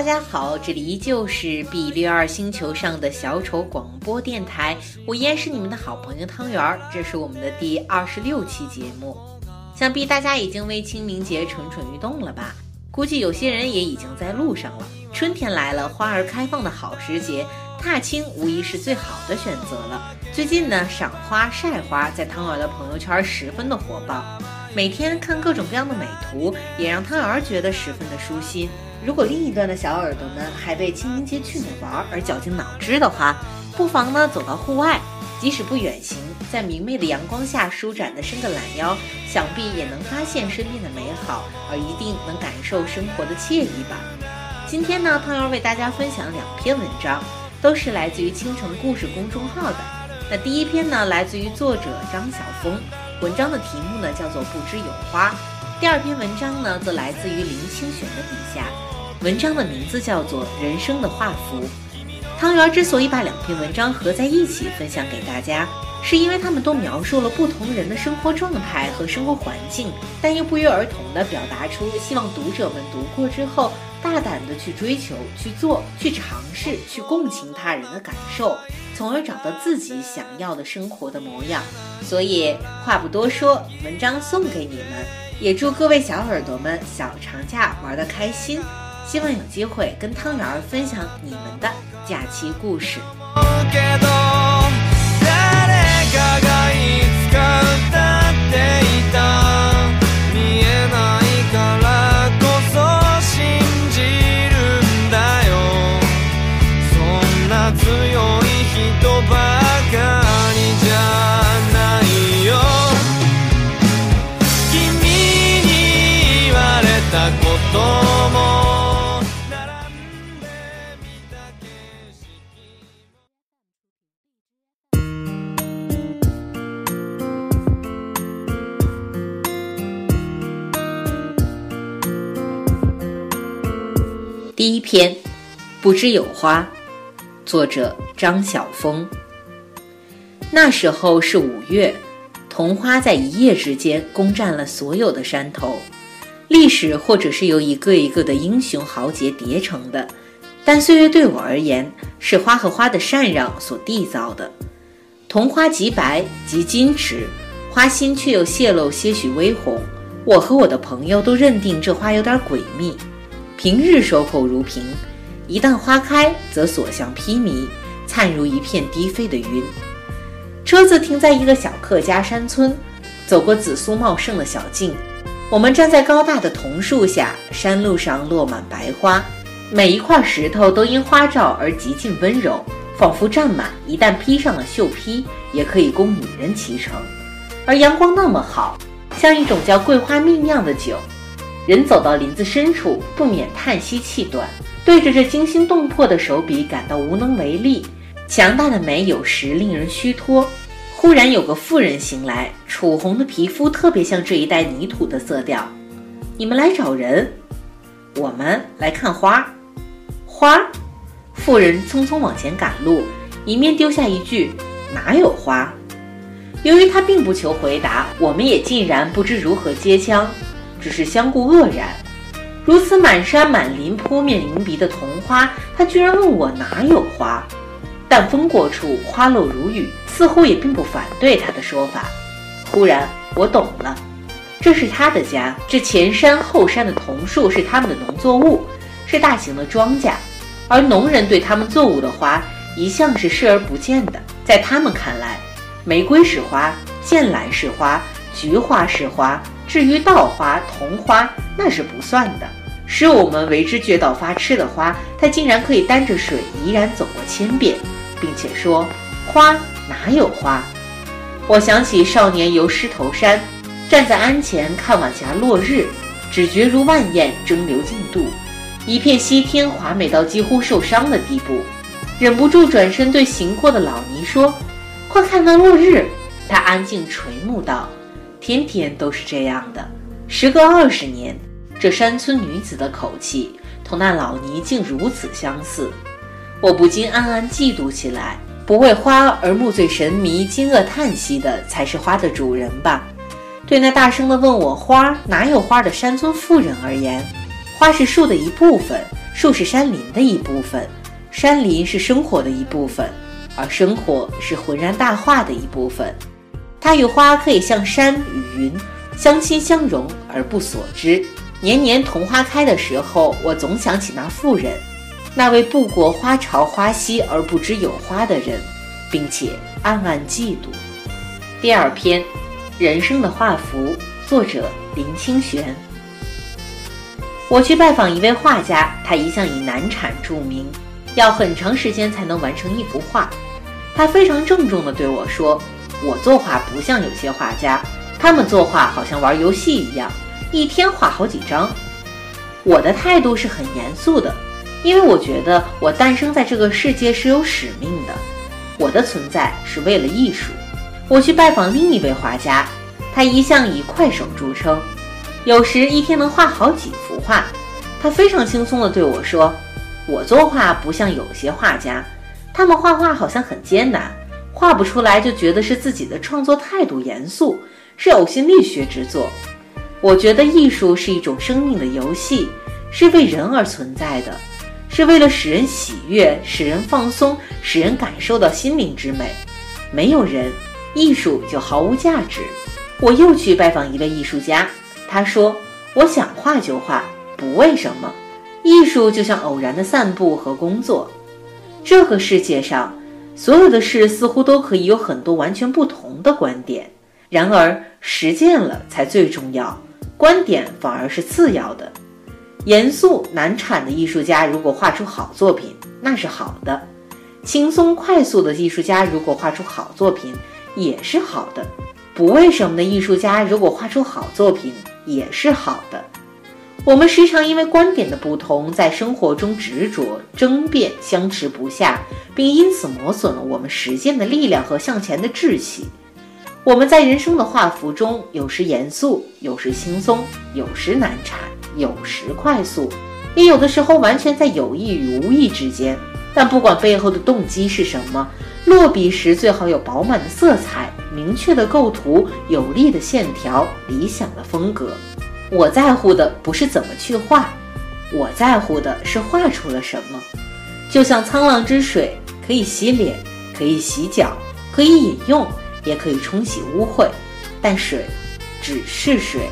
大家好，这里依旧是 B 六二星球上的小丑广播电台，我依然是你们的好朋友汤圆儿，这是我们的第二十六期节目。想必大家已经为清明节蠢蠢欲动了吧？估计有些人也已经在路上了。春天来了，花儿开放的好时节，踏青无疑是最好的选择了。最近呢，赏花晒花在汤圆的朋友圈十分的火爆，每天看各种各样的美图，也让汤圆觉得十分的舒心。如果另一端的小耳朵们还为清明节去哪玩而绞尽脑汁的话，不妨呢走到户外，即使不远行，在明媚的阳光下舒展的伸个懒腰，想必也能发现身边的美好，而一定能感受生活的惬意吧。今天呢，汤圆为大家分享两篇文章，都是来自于倾城故事公众号的。那第一篇呢，来自于作者张晓峰，文章的题目呢叫做《不知有花》。第二篇文章呢，则来自于林清玄的笔下。文章的名字叫做《人生的画符》。汤圆之所以把两篇文章合在一起分享给大家，是因为他们都描述了不同人的生活状态和生活环境，但又不约而同地表达出希望读者们读过之后，大胆地去追求、去做、去尝试、去共情他人的感受，从而找到自己想要的生活的模样。所以话不多说，文章送给你们，也祝各位小耳朵们小长假玩的开心。希望有机会跟汤圆儿分享你们的假期故事。第一篇，不知有花，作者张晓峰。那时候是五月，桐花在一夜之间攻占了所有的山头。历史或者是由一个一个的英雄豪杰叠成的，但岁月对我而言，是花和花的禅让所缔造的。桐花极白极矜持，花心却又泄露些许微红。我和我的朋友都认定这花有点诡秘。平日守口如瓶，一旦花开，则所向披靡，灿如一片低飞的云。车子停在一个小客家山村，走过紫苏茂盛的小径，我们站在高大的桐树下，山路上落满白花，每一块石头都因花照而极尽温柔，仿佛占满，一旦披上了绣披，也可以供女人骑乘。而阳光那么好，像一种叫桂花蜜酿的酒。人走到林子深处，不免叹息气短，对着这惊心动魄的手笔感到无能为力。强大的美有时令人虚脱。忽然有个妇人醒来，楚红的皮肤特别像这一带泥土的色调。你们来找人？我们来看花。花？妇人匆匆往前赶路，一面丢下一句：“哪有花？”由于他并不求回答，我们也竟然不知如何接枪。只是相顾愕然，如此满山满林扑面迎鼻的桐花，他居然问我哪有花？但风过处，花落如雨，似乎也并不反对他的说法。忽然，我懂了，这是他的家，这前山后山的桐树是他们的农作物，是大型的庄稼，而农人对他们作物的花一向是视而不见的。在他们看来，玫瑰是花，剑兰是花，菊花是花。至于稻花、桐花，那是不算的。使我们为之觉到发痴的花，它竟然可以担着水怡然走过千遍，并且说：“花哪有花？”我想起少年游狮头山，站在鞍前看晚霞落日，只觉如万雁争流进度，一片西天华美到几乎受伤的地步，忍不住转身对行过的老尼说：“快看那落日！”他安静垂目道。天天都是这样的，时隔二十年，这山村女子的口气同那老尼竟如此相似，我不禁暗暗嫉妒起来。不为花而目醉神迷、惊愕叹息的，才是花的主人吧？对那大声的问我花哪有花的山村妇人而言，花是树的一部分，树是山林的一部分，山林是生活的一部分，而生活是浑然大化的一部分。它与花可以像山与云，相亲相融而不所知。年年桐花开的时候，我总想起那妇人，那位不过花朝花夕而不知有花的人，并且暗暗嫉妒。第二篇，人生的画幅，作者林清玄。我去拜访一位画家，他一向以难产著名，要很长时间才能完成一幅画。他非常郑重地对我说：“我作画不像有些画家，他们作画好像玩游戏一样。”一天画好几张，我的态度是很严肃的，因为我觉得我诞生在这个世界是有使命的，我的存在是为了艺术。我去拜访另一位画家，他一向以快手著称，有时一天能画好几幅画。他非常轻松地对我说：“我作画不像有些画家，他们画画好像很艰难，画不出来就觉得是自己的创作态度严肃，是呕心沥血之作。”我觉得艺术是一种生命的游戏，是为人而存在的，是为了使人喜悦、使人放松、使人感受到心灵之美。没有人，艺术就毫无价值。我又去拜访一位艺术家，他说：“我想画就画，不为什么。艺术就像偶然的散步和工作。这个世界上，所有的事似乎都可以有很多完全不同的观点，然而实践了才最重要。”观点反而是次要的。严肃难产的艺术家如果画出好作品，那是好的；轻松快速的艺术家如果画出好作品，也是好的。不为什么的艺术家如果画出好作品，也是好的。我们时常因为观点的不同，在生活中执着、争辩、相持不下，并因此磨损了我们实践的力量和向前的志气。我们在人生的画幅中，有时严肃，有时轻松，有时难产，有时快速，也有的时候完全在有意与无意之间。但不管背后的动机是什么，落笔时最好有饱满的色彩、明确的构图、有力的线条、理想的风格。我在乎的不是怎么去画，我在乎的是画出了什么。就像沧浪之水，可以洗脸，可以洗脚，可以饮用。也可以冲洗污秽，但水只是水。